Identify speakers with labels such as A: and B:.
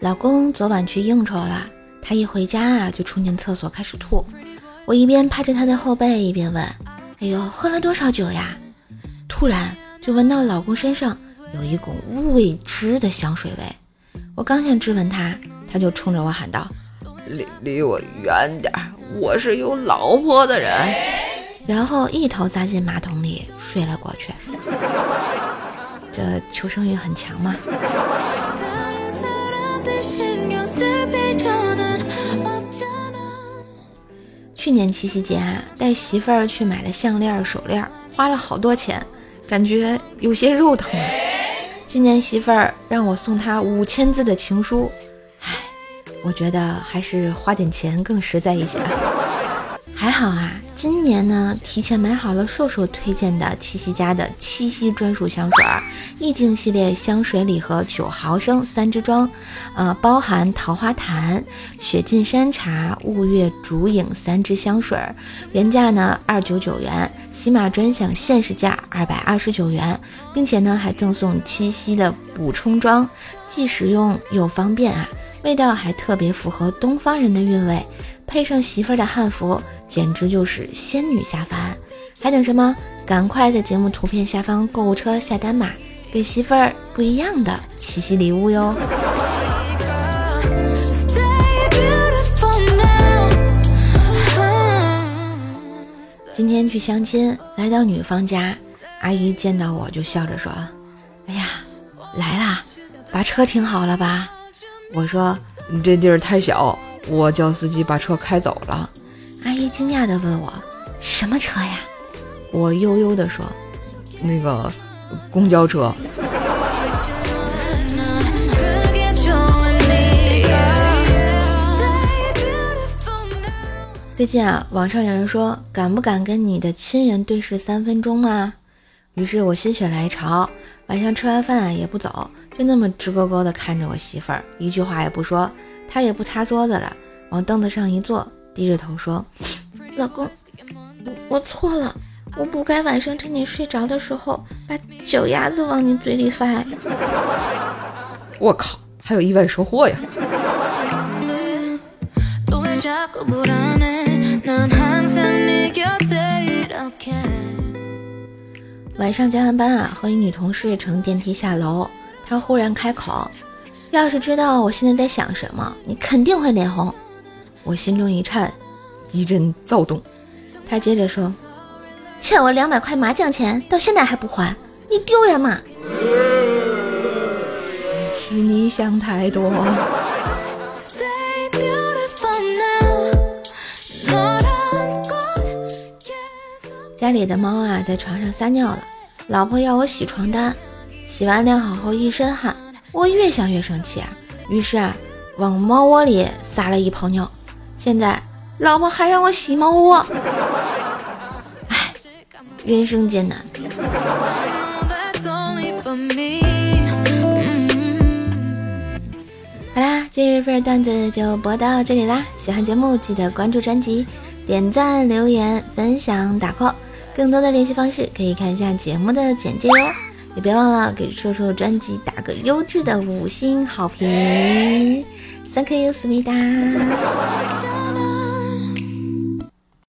A: 老公昨晚去应酬了，他一回家啊就冲进厕所开始吐。我一边拍着他的后背，一边问：“哎呦，喝了多少酒呀？”突然就闻到老公身上有一股未知的香水味。我刚想质问他，他就冲着我喊道：“
B: 离离我远点，我是有老婆的人。”
A: 然后一头扎进马桶里睡了过去。这求生欲很强嘛。去年七夕节啊，带媳妇儿去买了项链、手链，花了好多钱，感觉有些肉疼。今年媳妇儿让我送她五千字的情书，唉，我觉得还是花点钱更实在一些。还好啊，今年呢，提前买好了瘦瘦推荐的七夕家的七夕专属香水，意境系列香水礼盒九毫升三支装，呃，包含桃花潭、雪尽山茶、雾月竹影三支香水，原价呢二九九元，喜马专享限时价二百二十九元，并且呢还赠送七夕的补充装，既实用又方便啊，味道还特别符合东方人的韵味。配上媳妇儿的汉服，简直就是仙女下凡！还等什么？赶快在节目图片下方购物车下单码，给媳妇儿不一样的七夕礼物哟！今天去相亲，来到女方家，阿姨见到我就笑着说：“哎呀，来啦，把车停好了吧？”
B: 我说：“你这地儿太小。”我叫司机把车开走了。
A: 阿姨惊讶地问我：“什么车呀？”
B: 我悠悠地说：“那个公交车。”
A: 最近啊，网上有人说：“敢不敢跟你的亲人对视三分钟啊？”于是我心血来潮，晚上吃完饭啊也不走，就那么直勾勾的看着我媳妇儿，一句话也不说。他也不擦桌子了，往凳子上一坐，低着头说：“老公，我我错了，我不该晚上趁你睡着的时候把脚丫子往你嘴里塞。”
B: 我靠，还有意外收获呀！
A: 晚上加完班啊，和一女同事乘电梯下楼，她忽然开口。要是知道我现在在想什么，你肯定会脸红。我心中一颤，一阵躁动。他接着说：“欠我两百块麻将钱，到现在还不还，你丢人吗？”
B: 是你想太多。
A: 家里的猫啊，在床上撒尿了，老婆要我洗床单，洗完晾好后一身汗。我越想越生气啊，于是啊，往猫窝里撒了一泡尿。现在老婆还让我洗猫窝，唉，人生艰难。好啦，今日份段子就播到这里啦！喜欢节目记得关注专辑、点赞、留言、分享、打 call。更多的联系方式可以看一下节目的简介哟。也别忘了给瘦瘦专辑打个优质的五星好评，Thank you，思密达。